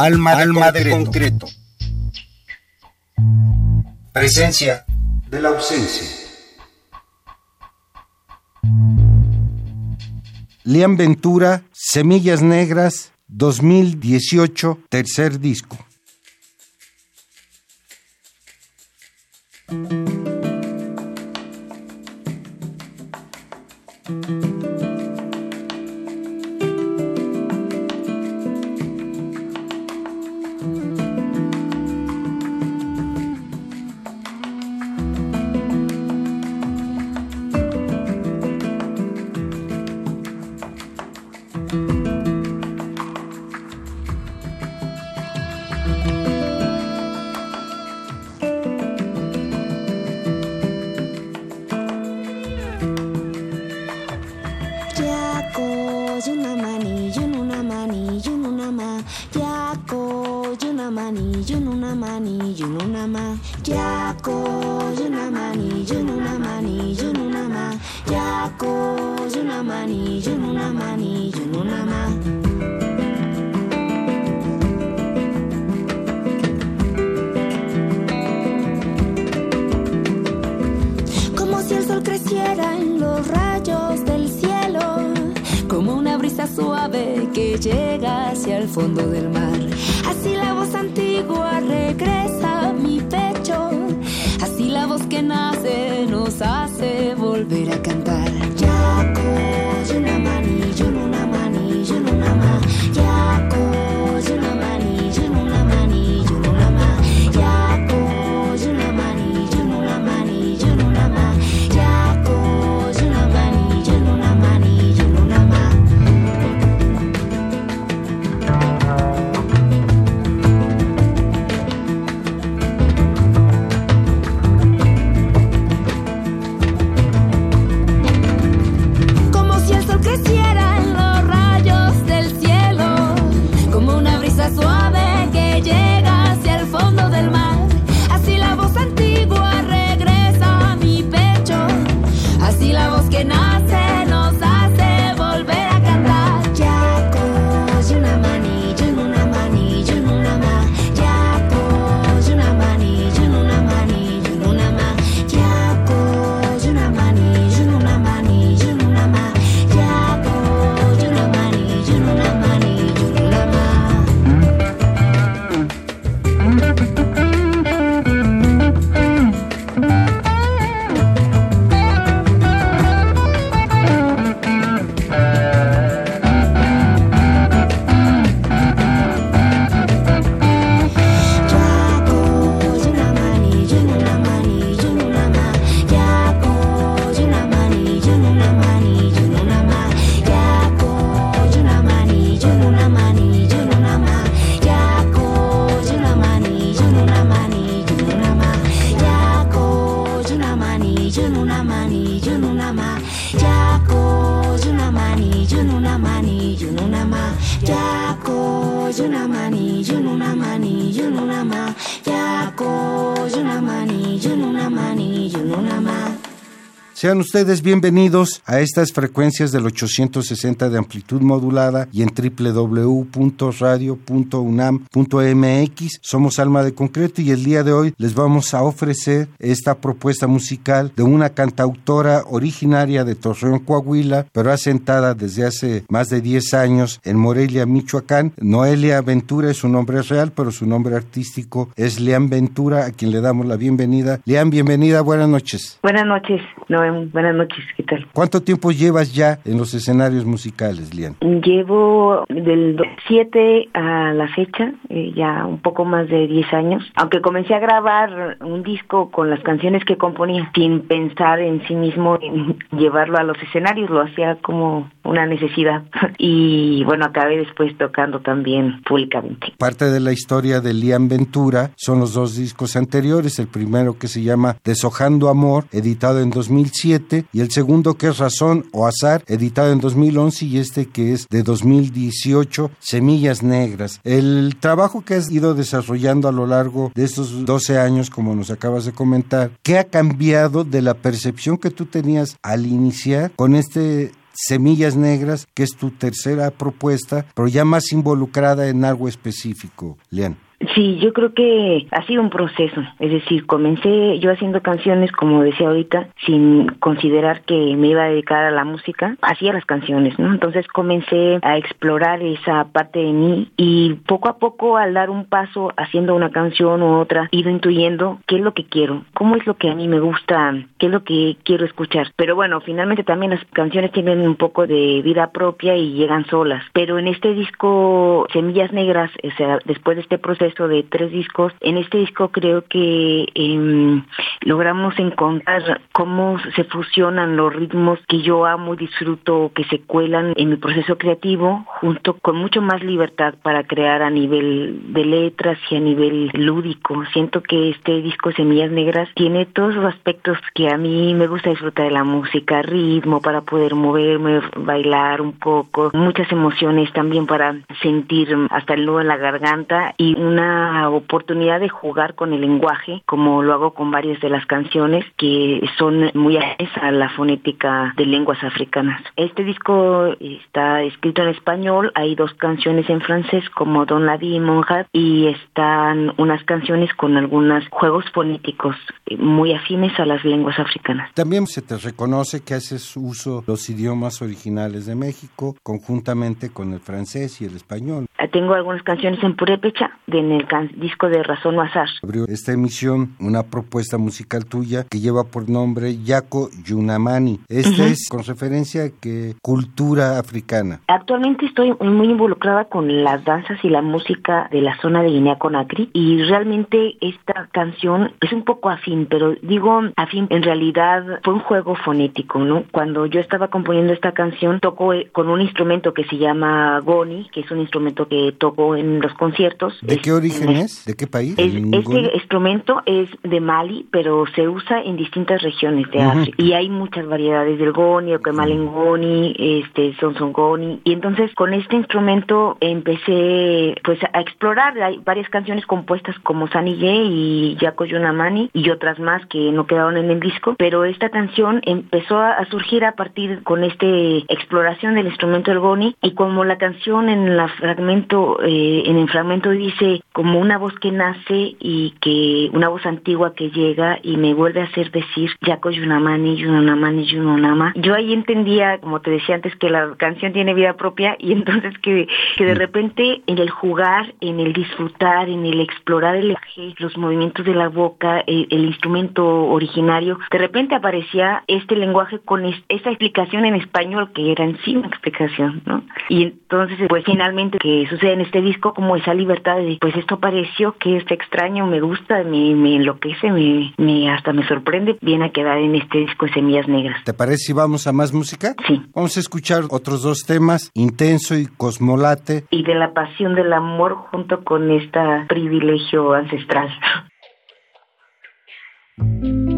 Alma, Alma de concreto. Presencia de la ausencia. Liam Ventura, Semillas Negras, 2018, tercer disco. Sean ustedes bienvenidos a estas frecuencias del 860 de amplitud modulada y en www.radio.unam.mx. Somos Alma de Concreto y el día de hoy les vamos a ofrecer esta propuesta musical de una cantautora originaria de Torreón, Coahuila, pero asentada desde hace más de 10 años en Morelia, Michoacán. Noelia Ventura es su nombre real, pero su nombre artístico es Leán Ventura, a quien le damos la bienvenida. Leán, bienvenida, buenas noches. Buenas noches, Noelia buenas noches, ¿qué tal? ¿Cuánto tiempo llevas ya en los escenarios musicales, Lian? Llevo del 7 a la fecha, eh, ya un poco más de 10 años, aunque comencé a grabar un disco con las canciones que componía sin pensar en sí mismo en llevarlo a los escenarios, lo hacía como una necesidad y bueno, acabé después tocando también públicamente. Parte de la historia de Lian Ventura son los dos discos anteriores, el primero que se llama Deshojando Amor, editado en 2005 y el segundo que es Razón o Azar, editado en 2011 y este que es de 2018, Semillas Negras. El trabajo que has ido desarrollando a lo largo de estos 12 años, como nos acabas de comentar, ¿qué ha cambiado de la percepción que tú tenías al iniciar con este Semillas Negras, que es tu tercera propuesta, pero ya más involucrada en algo específico, Lean. Sí, yo creo que ha sido un proceso. Es decir, comencé yo haciendo canciones, como decía ahorita, sin considerar que me iba a dedicar a la música. Hacía las canciones, ¿no? Entonces comencé a explorar esa parte de mí y poco a poco al dar un paso haciendo una canción u otra, ido intuyendo qué es lo que quiero, cómo es lo que a mí me gusta, qué es lo que quiero escuchar. Pero bueno, finalmente también las canciones tienen un poco de vida propia y llegan solas. Pero en este disco Semillas Negras, o sea, después de este proceso, de tres discos. En este disco creo que eh, logramos encontrar cómo se fusionan los ritmos que yo amo y disfruto, que se cuelan en mi proceso creativo, junto con mucho más libertad para crear a nivel de letras y a nivel lúdico. Siento que este disco Semillas Negras tiene todos los aspectos que a mí me gusta disfrutar de la música, ritmo para poder moverme, bailar un poco, muchas emociones también para sentir hasta el nudo en la garganta y un una oportunidad de jugar con el lenguaje, como lo hago con varias de las canciones que son muy afines a la fonética de lenguas africanas. Este disco está escrito en español, hay dos canciones en francés como Don la Vie y Monja y están unas canciones con algunos juegos fonéticos muy afines a las lenguas africanas. También se te reconoce que haces uso de los idiomas originales de México conjuntamente con el francés y el español. Tengo algunas canciones en purépecha de en el disco de Razón Azar. Abrió esta emisión una propuesta musical tuya que lleva por nombre Yako Yunamani. Esta es con referencia a que cultura africana. Actualmente estoy muy involucrada con las danzas y la música de la zona de Guinea Conakry y realmente esta canción es un poco afín, pero digo afín, en realidad fue un juego fonético, ¿no? Cuando yo estaba componiendo esta canción tocó eh, con un instrumento que se llama goni, que es un instrumento que toco en los conciertos. ¿De qué origen es? ¿De qué país? este instrumento es de Mali, pero se usa en distintas regiones de África. Y hay muchas variedades del goni, o kemalengoni, este, sonsongoni. Y entonces con este instrumento empecé pues a explorar. Hay varias canciones compuestas como Sanille y Yako Yunamani y otras más que no quedaron en el disco. Pero esta canción empezó a surgir a partir con este exploración del instrumento del goni. Y como la canción en la fragmento, eh, en el fragmento dice como una voz que nace y que una voz antigua que llega y me vuelve a hacer decir Yako Yunamani, Yunamani, Yunonama. Yo ahí entendía, como te decía antes, que la canción tiene vida propia y entonces que, que de repente en el jugar, en el disfrutar, en el explorar el eje, los movimientos de la boca, el, instrumento originario, de repente aparecía este lenguaje con esa explicación en español que era en sí una explicación, ¿no? Y entonces, pues finalmente que sucede en este disco como esa libertad de pues esto pareció que es extraño, me gusta, me, me enloquece, me, me, hasta me sorprende, viene a quedar en este disco de Semillas Negras. ¿Te parece si vamos a más música? Sí. Vamos a escuchar otros dos temas, Intenso y Cosmolate. Y de la pasión del amor junto con este privilegio ancestral.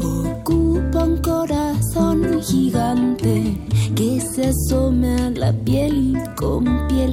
ocupa un corazón gigante que se asome a la piel y con piel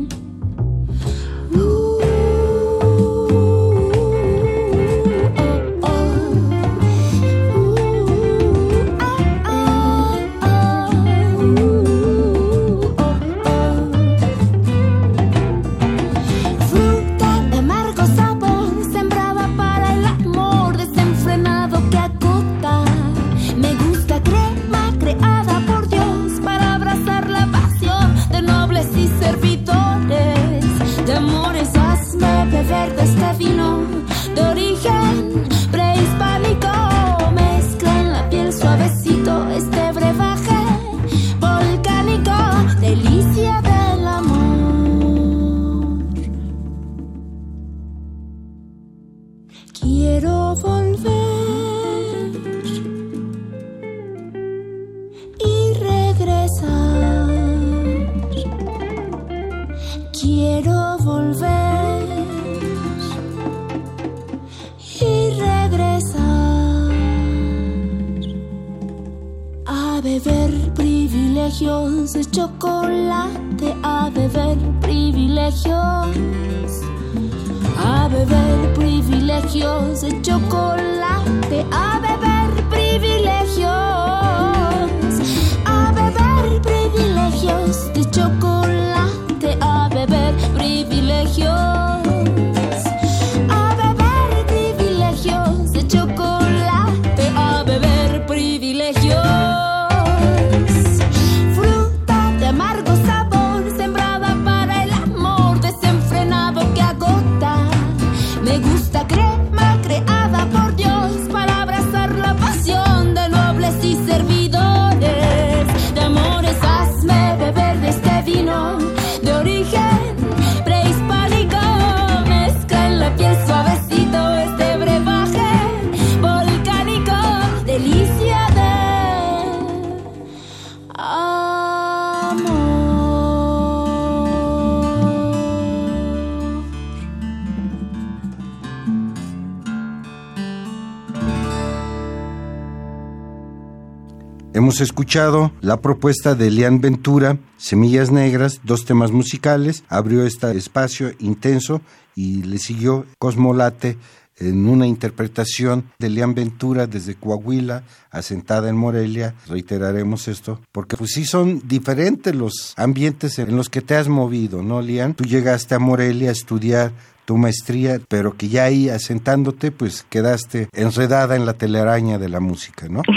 Escuchado la propuesta de Elian Ventura, Semillas Negras, dos temas musicales, abrió este espacio intenso y le siguió Cosmolate en una interpretación de Lian Ventura desde Coahuila, asentada en Morelia, reiteraremos esto, porque pues sí son diferentes los ambientes en los que te has movido, ¿no, Lian? Tú llegaste a Morelia a estudiar tu maestría, pero que ya ahí asentándote, pues quedaste enredada en la telaraña de la música, ¿no?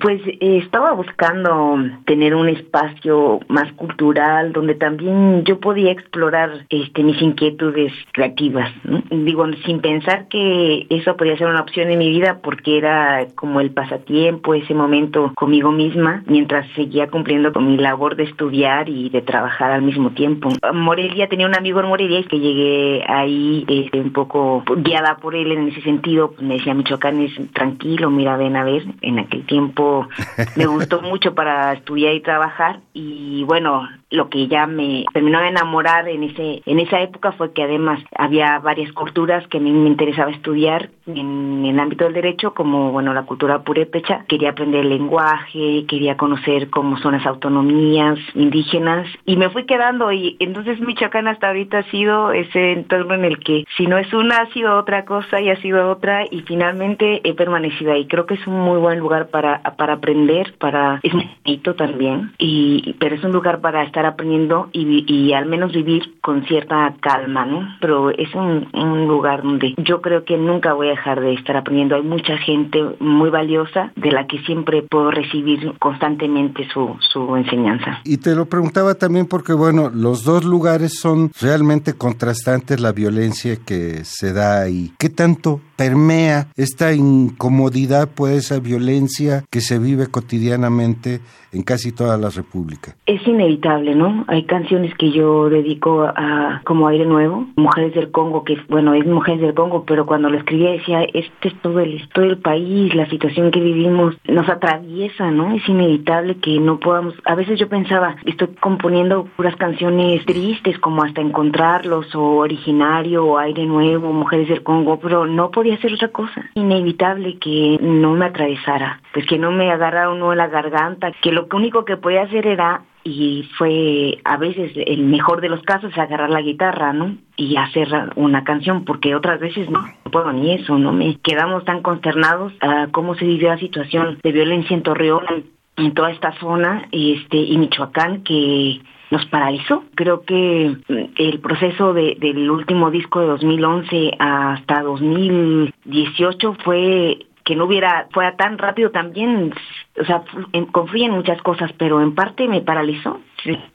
Pues eh, estaba buscando tener un espacio más cultural donde también yo podía explorar este mis inquietudes creativas. Digo, sin pensar que eso podía ser una opción en mi vida porque era como el pasatiempo, ese momento conmigo misma, mientras seguía cumpliendo con mi labor de estudiar y de trabajar al mismo tiempo. Morelia tenía un amigo en Morelia y que llegué ahí este, un poco guiada por él en ese sentido. Me decía, Michoacán es tranquilo, mira, ven a ver. En aquel tiempo me gustó mucho para estudiar y trabajar y bueno, lo que ya me terminó de enamorar en ese en esa época fue que además había varias culturas que a mí me interesaba estudiar en, el ámbito del derecho como bueno la cultura purépecha. Quería aprender el lenguaje quería conocer cómo son las autonomías indígenas y me fui quedando. Y entonces Michoacán hasta ahorita ha sido ese entorno en el que si no es una ha sido otra cosa y ha sido otra y finalmente he permanecido ahí. Creo que es un muy buen lugar para para aprender para es muy bonito también y pero es un lugar para estar aprendiendo y, y, al menos vivir con cierta calma, ¿no? Pero es un, un, lugar donde yo creo que nunca voy a dejar de estar aprendiendo. Hay mucha gente muy valiosa de la que siempre puedo recibir constantemente su, su enseñanza. Y te lo preguntaba también porque, bueno, los dos lugares son realmente contrastantes la violencia que se da ahí. ¿Qué tanto permea esta incomodidad por esa violencia que se vive cotidianamente en casi toda la República? Es inevitable, ¿no? Hay canciones que yo dedico a como aire nuevo, Mujeres del Congo, que bueno, es Mujeres del Congo, pero cuando lo escribí decía, este es todo el, todo el país, la situación que vivimos nos atraviesa, ¿no? Es inevitable que no podamos, a veces yo pensaba, estoy componiendo puras canciones tristes, como hasta encontrarlos, o originario, o aire nuevo, Mujeres del Congo, pero no podía hacer otra cosa. Inevitable que no me atravesara, pues que no me agarrara uno en la garganta, que lo único que podía hacer era y fue a veces el mejor de los casos agarrar la guitarra, ¿no? Y hacer una canción, porque otras veces no puedo ni eso, ¿no? Me quedamos tan consternados a cómo se vivió la situación de violencia en Torreón, en toda esta zona, este, y Michoacán, que nos paralizó. Creo que el proceso de, del último disco de 2011 hasta 2018 fue que no hubiera, fuera tan rápido también, o sea, confía en muchas cosas, pero en parte me paralizó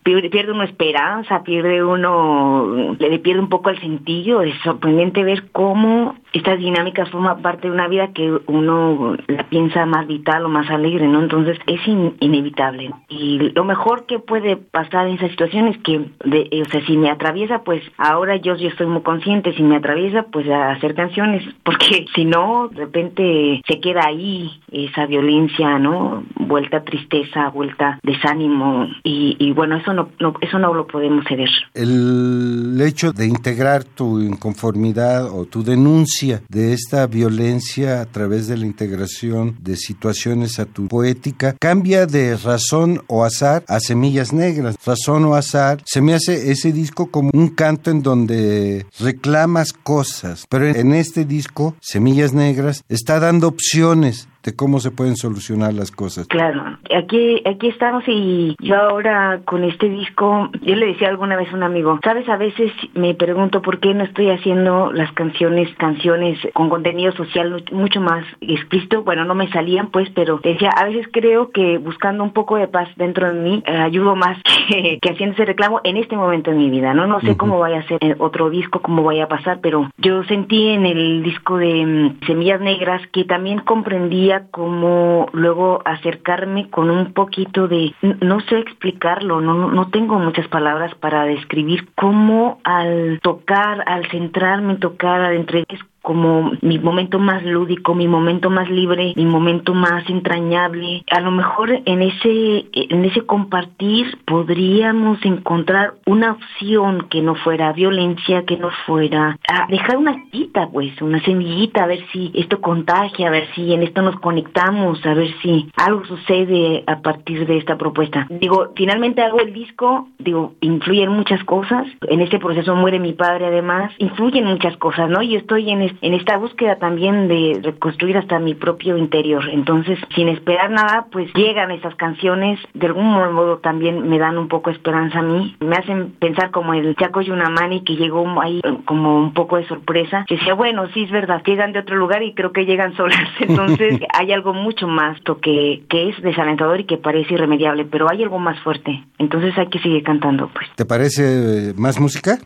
pierde uno esperanza, pierde uno, le pierde un poco el sentido. Es sorprendente ver cómo estas dinámicas forman parte de una vida que uno la piensa más vital o más alegre, ¿no? Entonces es inevitable. Y lo mejor que puede pasar en esa situación es que, de, o sea, si me atraviesa, pues ahora yo, yo estoy muy consciente, si me atraviesa, pues hacer canciones, porque si no, de repente se queda ahí esa violencia, ¿no? Vuelta tristeza, vuelta desánimo y, y bueno, eso no, eso no lo podemos ceder. El hecho de integrar tu inconformidad o tu denuncia de esta violencia a través de la integración de situaciones a tu poética cambia de razón o azar a semillas negras. Razón o azar se me hace ese disco como un canto en donde reclamas cosas, pero en este disco, Semillas Negras, está dando opciones de cómo se pueden solucionar las cosas. Claro, aquí, aquí estamos y yo ahora con este disco, yo le decía alguna vez a un amigo, sabes, a veces me pregunto por qué no estoy haciendo las canciones, canciones con contenido social mucho más explícito, bueno, no me salían pues, pero decía, a veces creo que buscando un poco de paz dentro de mí, eh, ayudo más que, haciendo ese reclamo en este momento de mi vida, ¿no? No sé cómo vaya a ser otro disco, cómo vaya a pasar, pero yo sentí en el disco de mm, Semillas Negras que también comprendía como luego acercarme con un poquito de, no sé explicarlo, no, no tengo muchas palabras para describir cómo al tocar, al centrarme en tocar adentro, es como mi momento más lúdico, mi momento más libre, mi momento más entrañable. A lo mejor en ese, en ese compartir podríamos encontrar una opción que no fuera violencia, que no fuera dejar una cita, pues, una semillita, a ver si esto contagia, a ver si en esto nos conectamos, a ver si algo sucede a partir de esta propuesta. Digo, finalmente hago el disco, digo, influyen muchas cosas. En este proceso muere mi padre además, influyen muchas cosas, ¿no? Y estoy en, en esta búsqueda también de reconstruir hasta mi propio interior. Entonces, sin esperar nada, pues llegan esas canciones, de algún modo también me dan un poco esperanza a mí, me hacen pensar como el Chaco Yunamani que llegó ahí como un poco de sorpresa, que decía, bueno, sí es verdad, llegan de otro lugar y creo que llegan solas. Entonces, hay algo mucho más que, que es desalentador y que parece irremediable, pero hay algo más fuerte. Entonces hay que seguir cantando, pues. ¿Te parece eh, más música?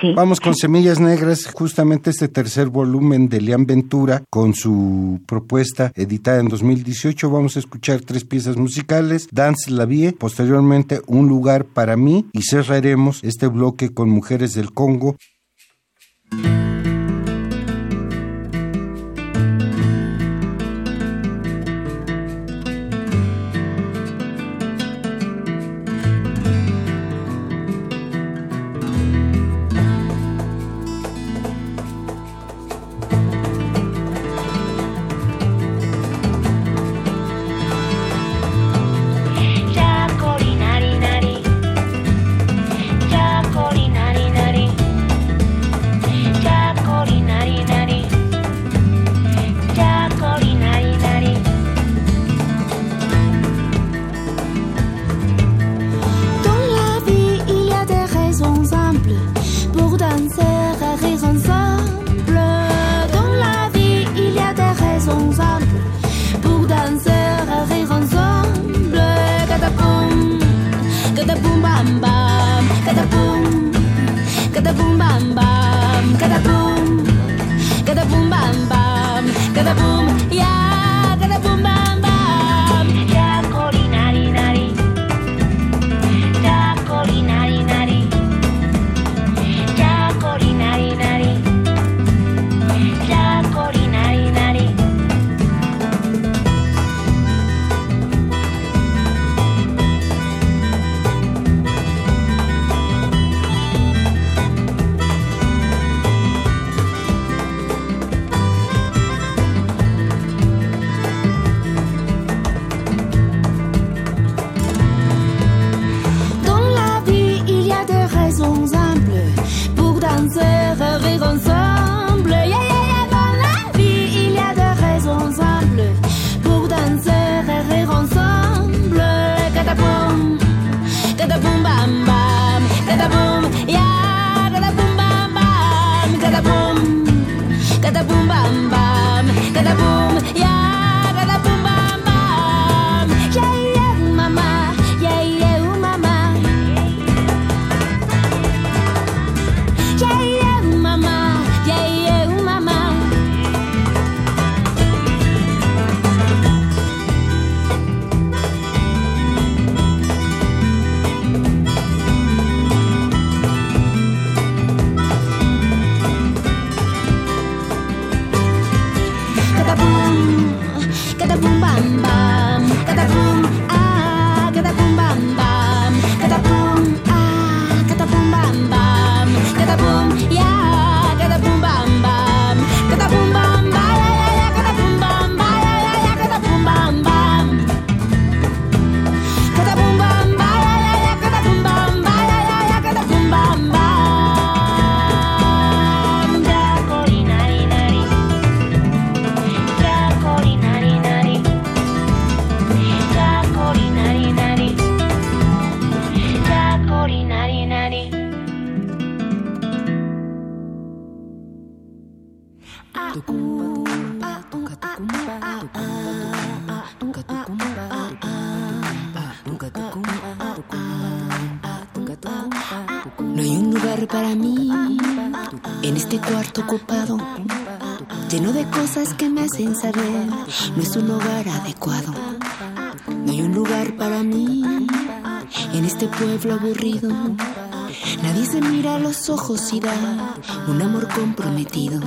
sí. Vamos con Semillas Negras, justamente este tercer volumen de Leán Ventura con su propuesta editada en 2018. Vamos a escuchar tres piezas musicales, Dance la Vie, posteriormente Un lugar para mí y cerraremos este bloque con Mujeres del Congo. No es un lugar adecuado. No hay un lugar para mí en este pueblo aburrido. Nadie se mira a los ojos y da un amor comprometido.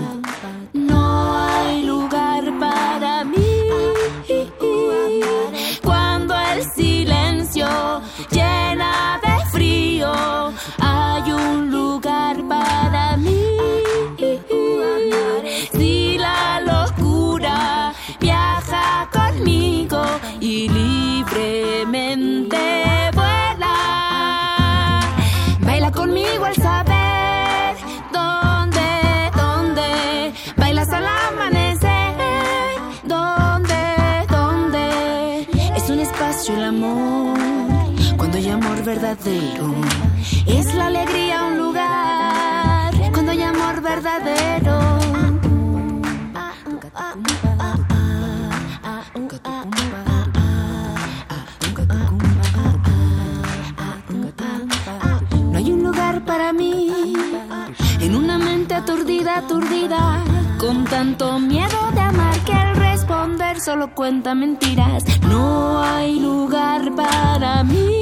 Es la alegría un lugar cuando hay amor verdadero. No hay un lugar para mí en una mente aturdida, aturdida, con tanto miedo de amar que al responder solo cuenta mentiras. No hay lugar para mí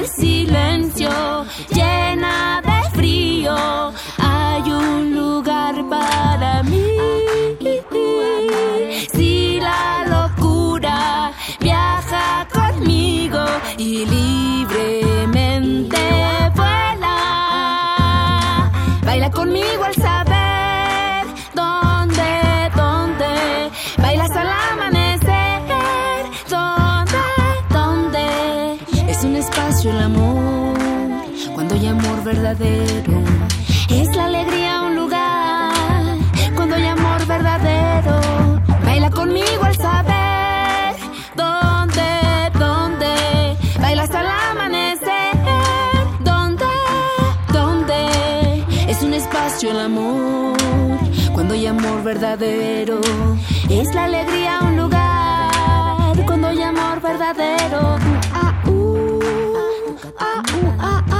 el silencio llena de frío. Espacio el amor, cuando hay amor verdadero. Es la alegría un lugar, cuando hay amor verdadero. Jane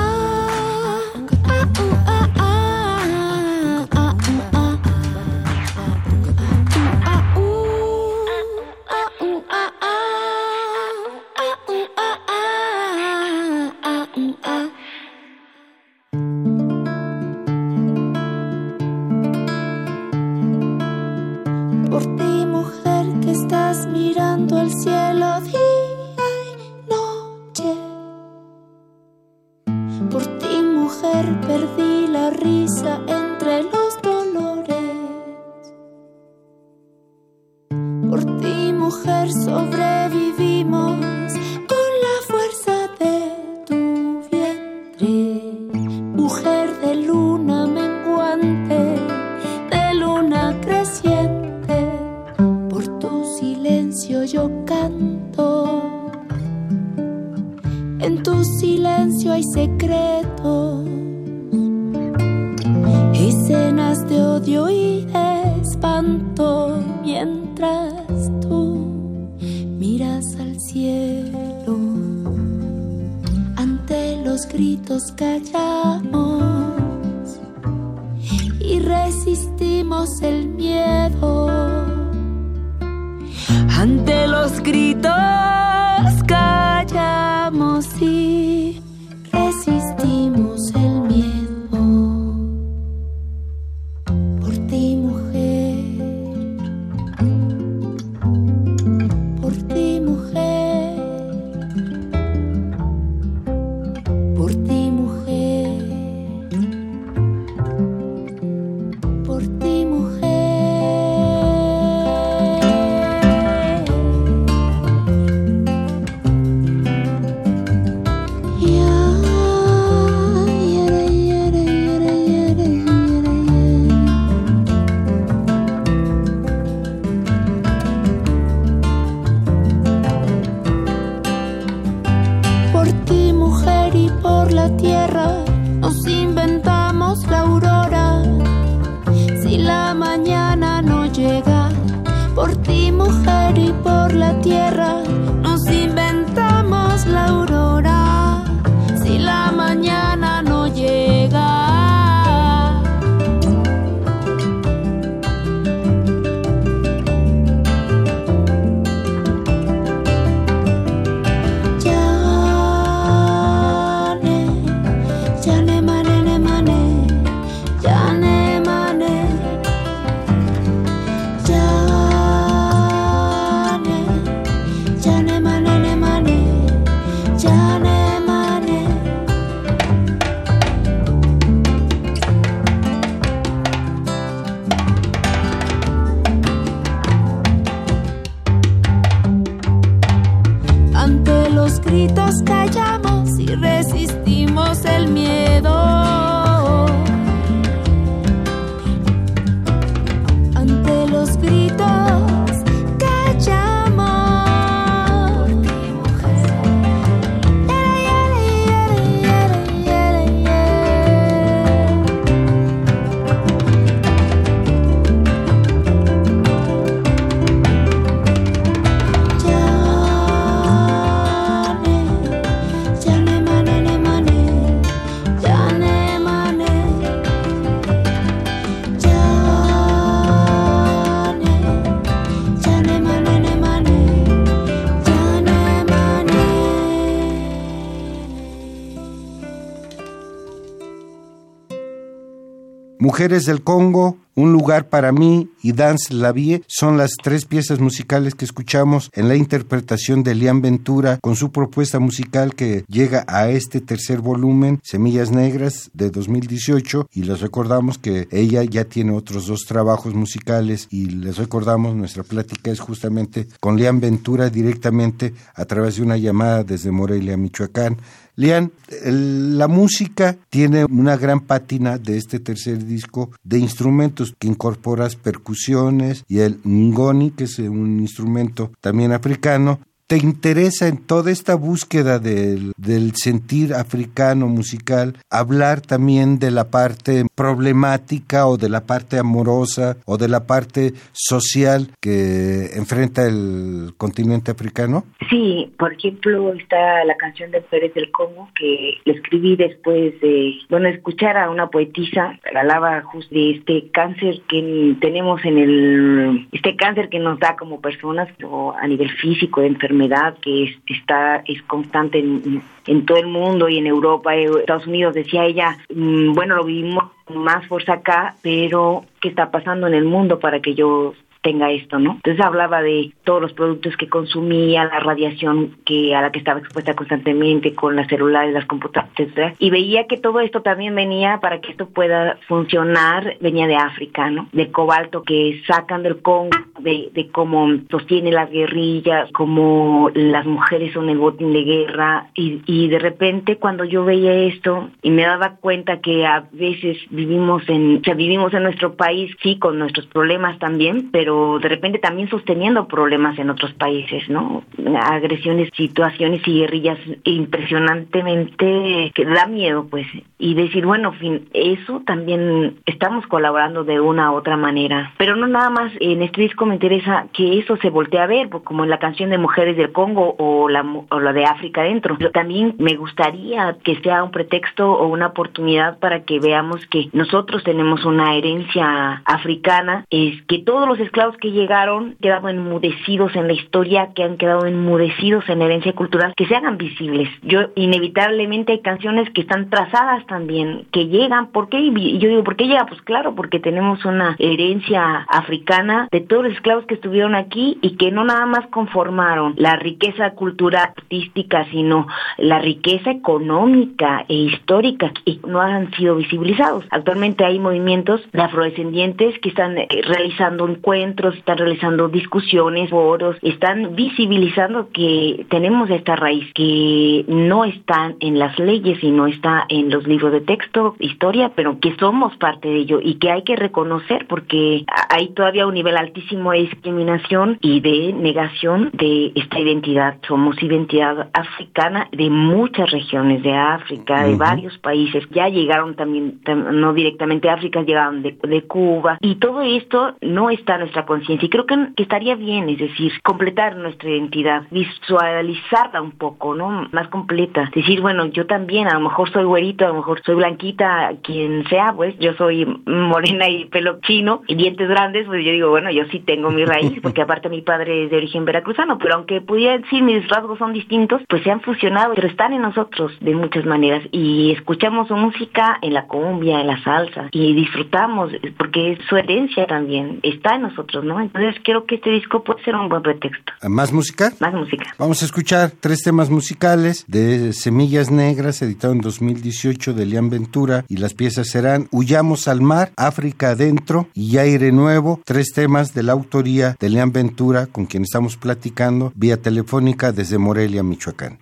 Mujeres del Congo, Un lugar para mí y Dance la Vie son las tres piezas musicales que escuchamos en la interpretación de Lian Ventura con su propuesta musical que llega a este tercer volumen, Semillas Negras, de 2018. Y les recordamos que ella ya tiene otros dos trabajos musicales y les recordamos nuestra plática es justamente con Lian Ventura directamente a través de una llamada desde Morelia, Michoacán. Lian, la música tiene una gran pátina de este tercer disco de instrumentos que incorporas percusiones y el ngoni, que es un instrumento también africano, te interesa en toda esta búsqueda del, sentir africano musical hablar también de la parte problemática o de la parte amorosa o de la parte social que enfrenta el continente africano? Sí, por ejemplo, está la canción de Pérez del Congo que escribí después de, bueno, escuchar a una poetisa que hablaba justo de este cáncer que tenemos en el, este cáncer que nos da como personas o a nivel físico, de enfermedad que es, está es constante en, en, todo el mundo y en Europa, y Estados Unidos, decía ella, mm, bueno, lo vivimos más fuerza acá, pero ¿qué está pasando en el mundo para que yo tenga esto, ¿no? Entonces hablaba de todos los productos que consumía, la radiación que a la que estaba expuesta constantemente con las celulares, las computadoras, etc. Y veía que todo esto también venía para que esto pueda funcionar, venía de África, ¿no? Del cobalto que sacan del Congo, de, de cómo sostiene las guerrillas, cómo las mujeres son el botín de guerra y, y de repente cuando yo veía esto y me daba cuenta que a veces vivimos en, o sea, vivimos en nuestro país, sí, con nuestros problemas también, pero de repente también sosteniendo problemas en otros países, ¿no? Agresiones, situaciones y guerrillas impresionantemente que da miedo, pues, y decir, bueno, fin, eso también estamos colaborando de una u otra manera, pero no nada más en este disco me interesa que eso se voltee a ver, pues, como en la canción de Mujeres del Congo o la, o la de África Adentro, pero también me gustaría que sea un pretexto o una oportunidad para que veamos que nosotros tenemos una herencia africana, es que todos los esclavos que llegaron quedado enmudecidos en la historia, que han quedado enmudecidos en herencia cultural, que se hagan visibles. Yo inevitablemente hay canciones que están trazadas también, que llegan, ¿por qué? Y yo digo, ¿por qué llega? Pues claro, porque tenemos una herencia africana de todos los esclavos que estuvieron aquí y que no nada más conformaron la riqueza cultural artística, sino la riqueza económica e histórica y no han sido visibilizados. Actualmente hay movimientos de afrodescendientes que están eh, realizando encuentros están realizando discusiones, foros, están visibilizando que tenemos esta raíz que no está en las leyes y no está en los libros de texto, historia, pero que somos parte de ello y que hay que reconocer porque hay todavía un nivel altísimo de discriminación y de negación de esta identidad. Somos identidad africana de muchas regiones de África, de varios países. Ya llegaron también, no directamente a África, llegaron de, de Cuba y todo esto no está en nuestra conciencia. Y creo que, estaría bien, es decir, completar nuestra identidad, visualizarla un poco, ¿no? Más completa. Decir, bueno, yo también, a lo mejor soy güerito, a lo mejor soy blanquita, quien sea, pues yo soy morena y pelo chino y dientes grandes, pues yo digo, bueno, yo sí tengo mi raíz, porque aparte mi padre es de origen veracruzano, pero aunque pudiera decir mis rasgos son distintos, pues se han fusionado, pero están en nosotros de muchas maneras y escuchamos su música en la cumbia, en la salsa y disfrutamos porque es su herencia también, está en nosotros ¿no? Entonces creo que este disco puede ser un buen pretexto. ¿Más música? Más música. Vamos a escuchar tres temas musicales de Semillas Negras, editado en 2018 de Lian Ventura, y las piezas serán Huyamos al mar, África adentro y Aire Nuevo, tres temas de la autoría de Lian Ventura, con quien estamos platicando vía telefónica desde Morelia, Michoacán.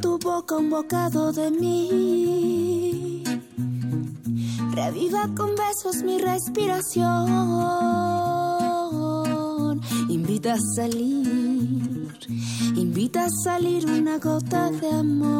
Boca un bocado de mí. Reviva con besos mi respiración. Invita a salir, invita a salir una gota de amor.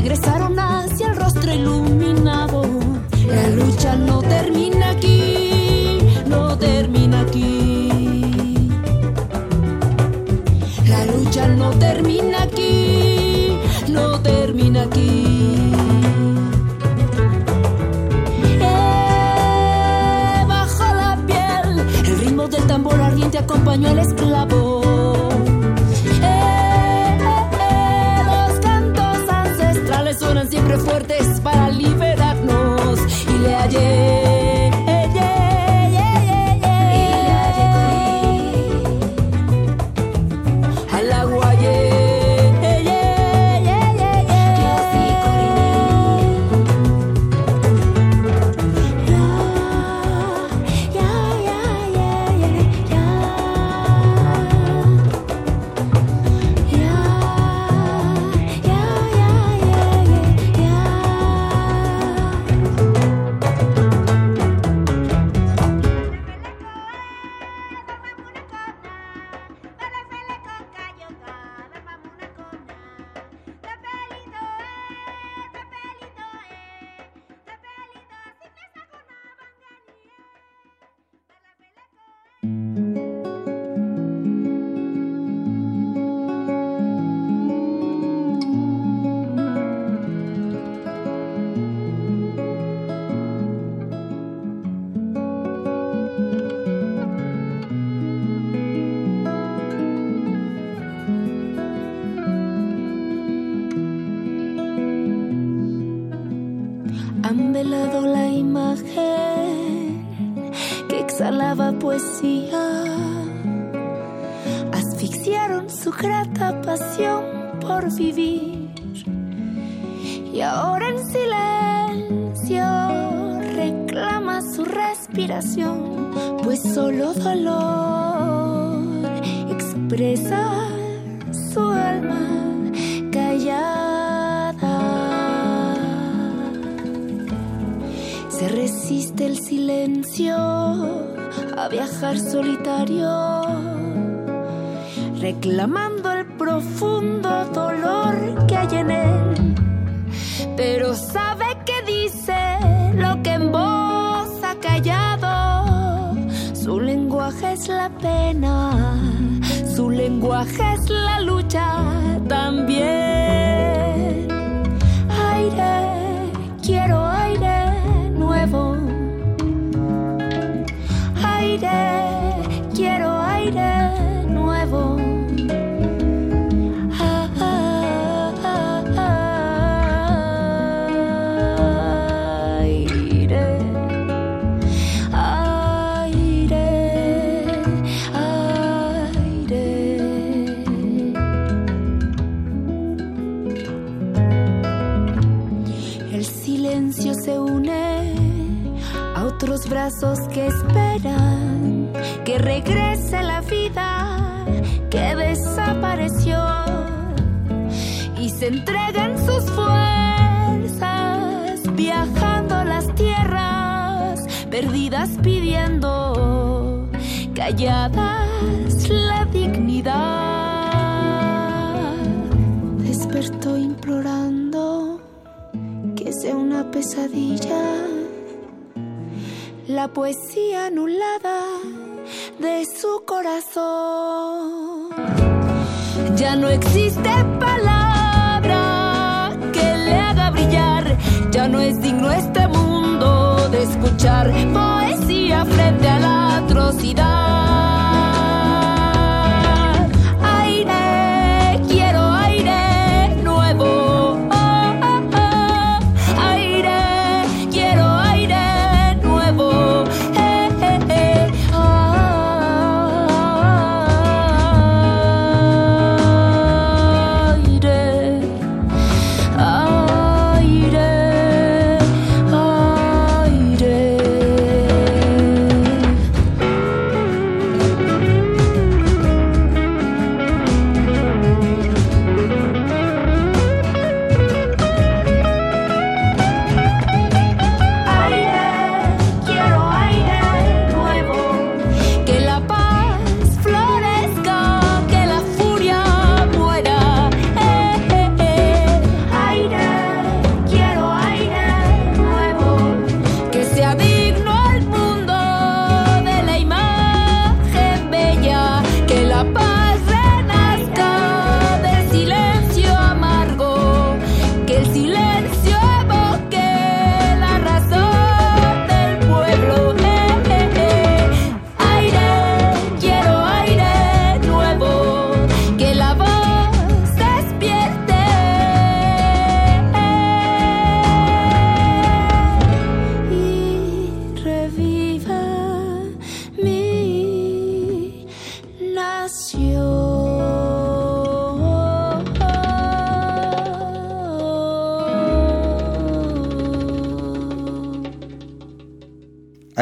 regresaron hacia el rostro iluminado. La lucha no termina aquí, no termina aquí. La lucha no termina aquí, no termina aquí. Eh, Bajo la piel, el ritmo del tambor ardiente acompañó al esclavo. fuertes para liberarnos. Y le hallé han velado la imagen que exhalaba poesía. Asfixiaron su grata pasión por vivir y ahora en silencio reclama su respiración, pues solo dolor expresa su alma. El silencio a viajar solitario, reclamando el profundo dolor que hay en él. Pero sabe que dice lo que en vos ha callado. Su lenguaje es la pena, su lenguaje es la lucha también. brazos que esperan que regrese la vida que desapareció y se entregan sus fuerzas viajando las tierras perdidas pidiendo calladas la dignidad. Despertó implorando que sea una pesadilla la poesía anulada de su corazón. Ya no existe palabra que le haga brillar, ya no es digno este mundo de escuchar poesía frente a la atrocidad.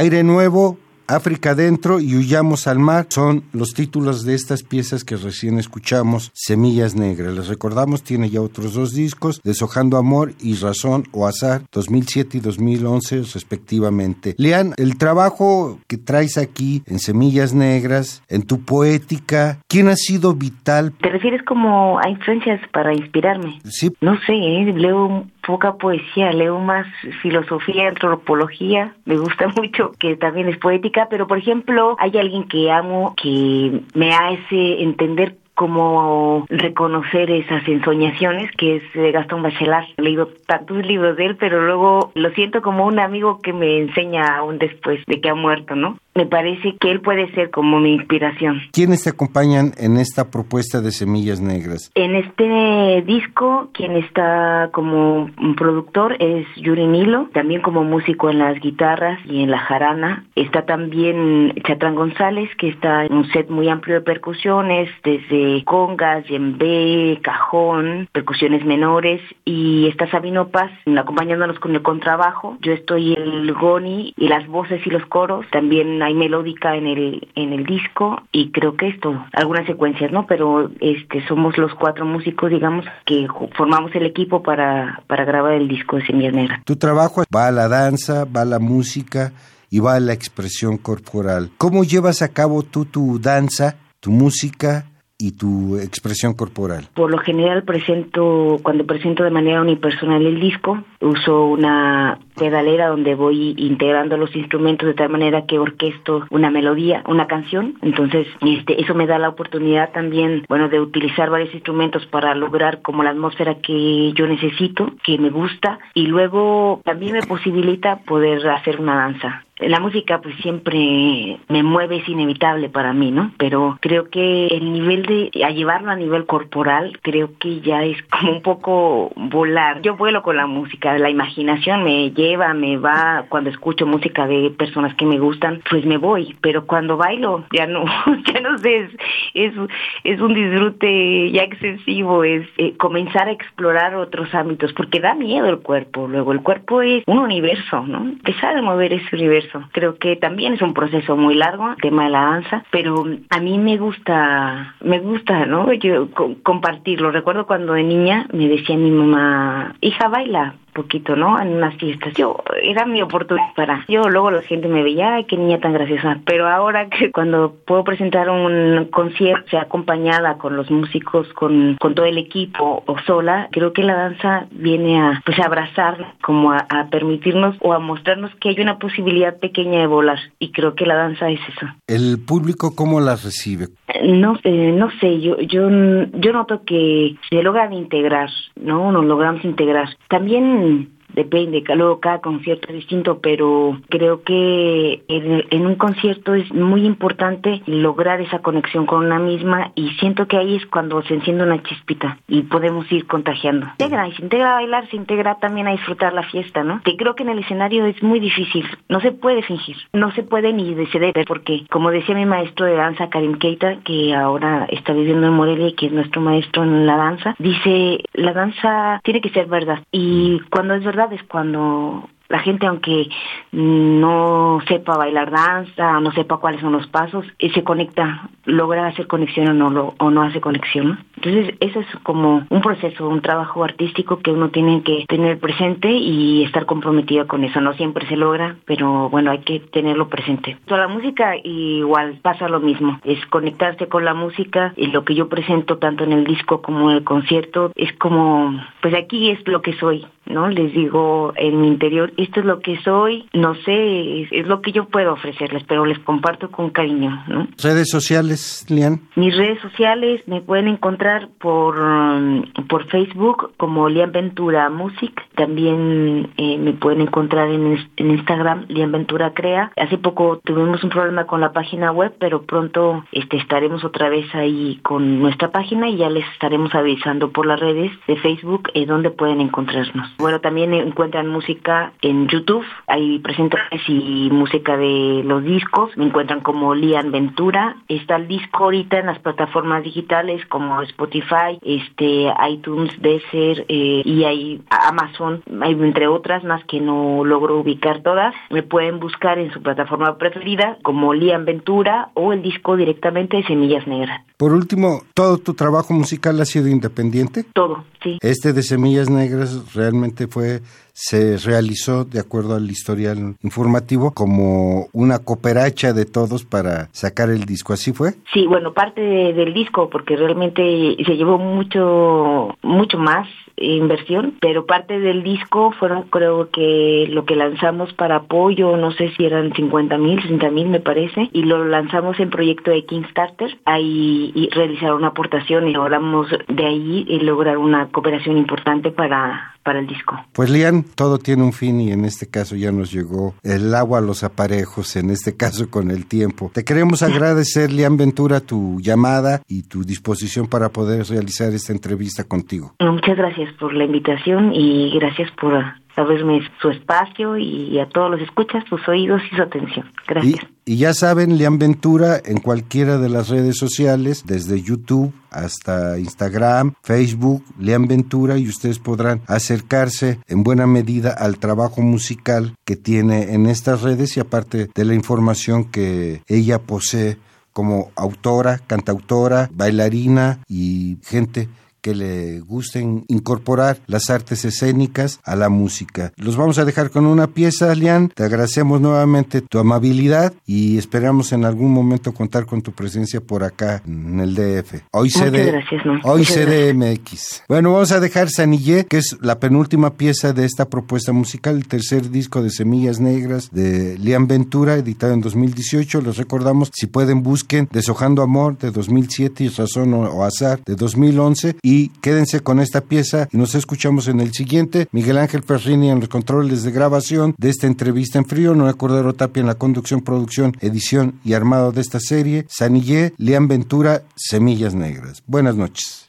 Aire Nuevo, África Dentro y Huyamos al Mar son los títulos de estas piezas que recién escuchamos, Semillas Negras. Les recordamos, tiene ya otros dos discos, Deshojando Amor y Razón o Azar, 2007 y 2011 respectivamente. Lean, el trabajo que traes aquí en Semillas Negras, en tu poética, ¿quién ha sido vital? ¿Te refieres como a influencias para inspirarme? Sí. No sé, ¿eh? leo poca poesía, leo más filosofía, antropología, me gusta mucho, que también es poética, pero por ejemplo, hay alguien que amo que me hace entender cómo reconocer esas ensoñaciones, que es Gastón Bachelard. He leído tantos libros de él, pero luego lo siento como un amigo que me enseña aún después de que ha muerto, ¿no? Me parece que él puede ser como mi inspiración. ¿Quiénes te acompañan en esta propuesta de Semillas Negras? En este disco, quien está como productor es Yuri Nilo, también como músico en las guitarras y en la jarana. Está también Chatrán González, que está en un set muy amplio de percusiones, desde congas, yembe, cajón, percusiones menores, y está Sabino Paz acompañándonos con el contrabajo. Yo estoy el goni y las voces y los coros. También hay melódica en el en el disco y creo que esto algunas secuencias no pero este somos los cuatro músicos digamos que formamos el equipo para para grabar el disco de Semillas Negras. Tu trabajo va a la danza va a la música y va a la expresión corporal. Cómo llevas a cabo tú tu danza tu música y tu expresión corporal? Por lo general presento, cuando presento de manera unipersonal el disco, uso una pedalera donde voy integrando los instrumentos de tal manera que orquesto una melodía, una canción. Entonces, este, eso me da la oportunidad también, bueno, de utilizar varios instrumentos para lograr como la atmósfera que yo necesito, que me gusta, y luego también me posibilita poder hacer una danza la música pues siempre me mueve, es inevitable para mí, ¿no? Pero creo que el nivel de, a llevarlo a nivel corporal, creo que ya es como un poco volar. Yo vuelo con la música, la imaginación me lleva, me va, cuando escucho música de personas que me gustan, pues me voy, pero cuando bailo ya no, ya no sé, es, es, un disfrute ya excesivo, es eh, comenzar a explorar otros ámbitos, porque da miedo el cuerpo, luego el cuerpo es un universo, ¿no? Empezar a mover ese universo Creo que también es un proceso muy largo, el tema de la danza, pero a mí me gusta, me gusta, ¿no? Yo compartirlo. Recuerdo cuando de niña me decía mi mamá, hija, baila, poquito, ¿no? En unas fiestas. Yo, era mi oportunidad para. Yo luego la gente me veía, ay, qué niña tan graciosa. Pero ahora que cuando puedo presentar un concierto, sea acompañada con los músicos, con, con todo el equipo o sola, creo que la danza viene a, pues, a abrazar, como a, permitirnos o a mostrarnos que hay una posibilidad pequeña de volar. Y creo que la danza es eso. ¿El público cómo la recibe? No, eh, no sé, yo, yo, yo noto que se logran integrar, ¿no? Nos logramos integrar. También own depende, luego cada concierto es distinto, pero creo que en, un concierto es muy importante lograr esa conexión con una misma y siento que ahí es cuando se enciende una chispita y podemos ir contagiando. Se integra, y se integra a bailar, se integra también a disfrutar la fiesta, ¿no? Que creo que en el escenario es muy difícil, no se puede fingir, no se puede ni ceder, porque como decía mi maestro de danza, Karim Keita, que ahora está viviendo en Morelia y que es nuestro maestro en la danza, dice, la danza tiene que ser verdad y cuando es verdad es cuando la gente aunque no sepa bailar danza, no sepa cuáles son los pasos, y se conecta, logra hacer conexión o no, lo, o no hace conexión. Entonces, eso es como un proceso, un trabajo artístico que uno tiene que tener presente y estar comprometido con eso. No siempre se logra, pero bueno, hay que tenerlo presente. Toda la música igual pasa lo mismo, es conectarse con la música y lo que yo presento tanto en el disco como en el concierto es como, pues aquí es lo que soy, ¿no? Les digo en mi interior esto es lo que soy, no sé, es, lo que yo puedo ofrecerles, pero les comparto con cariño, ¿no? ¿Redes sociales, Lian? Mis redes sociales me pueden encontrar por, por Facebook como Lian Ventura Music, también eh, me pueden encontrar en, en Instagram, Lian Ventura Crea. Hace poco tuvimos un problema con la página web, pero pronto este, estaremos otra vez ahí con nuestra página y ya les estaremos avisando por las redes de Facebook eh, donde pueden encontrarnos. Bueno, también encuentran música en YouTube. Hay presentaciones y música de los discos. Me encuentran como Lian Ventura. Está el disco ahorita en las plataformas digitales como Spotify, este, iTunes, Deezer eh, y hay Amazon, hay entre otras más que no logro ubicar todas. Me pueden buscar en su plataforma preferida como Lian Ventura o el disco directamente de Semillas Negras. Por último, ¿todo tu trabajo musical ha sido independiente? Todo, sí. Este de Semillas Negras realmente fue se realizó, de acuerdo al historial informativo, como una cooperacha de todos para sacar el disco. ¿Así fue? Sí, bueno, parte del disco, porque realmente se llevó mucho, mucho más inversión, pero parte del disco fueron creo que lo que lanzamos para apoyo, no sé si eran 50 mil, 60 mil me parece, y lo lanzamos en proyecto de Kickstarter, ahí y realizaron aportación y logramos de ahí eh, lograr una cooperación importante para, para el disco. Pues Lian, todo tiene un fin y en este caso ya nos llegó el agua a los aparejos, en este caso con el tiempo. Te queremos agradecer, Lian Ventura, tu llamada y tu disposición para poder realizar esta entrevista contigo. Muchas gracias por la invitación y gracias por abrirme su espacio y a todos los escuchas, sus oídos y su atención. Gracias. Y, ya saben, Lian Ventura en cualquiera de las redes sociales, desde YouTube hasta Instagram, Facebook, Lian Ventura, y ustedes podrán acercarse en buena medida al trabajo musical que tiene en estas redes y aparte de la información que ella posee como autora, cantautora, bailarina y gente que le gusten incorporar las artes escénicas a la música. Los vamos a dejar con una pieza, Lian. Te agradecemos nuevamente tu amabilidad y esperamos en algún momento contar con tu presencia por acá en el DF. Hoy CD, hoy CDMX. Bueno, vamos a dejar Sanillé, que es la penúltima pieza de esta propuesta musical, el tercer disco de Semillas Negras de Lian Ventura, editado en 2018. Les recordamos, si pueden, busquen Deshojando Amor de 2007 y Razón o Azar de 2011 y y quédense con esta pieza y nos escuchamos en el siguiente. Miguel Ángel Perrini en los controles de grabación de esta entrevista en frío, Noé Cordero Tapia en la conducción, producción, edición y armado de esta serie, Sanillé, Lian Ventura, Semillas Negras. Buenas noches.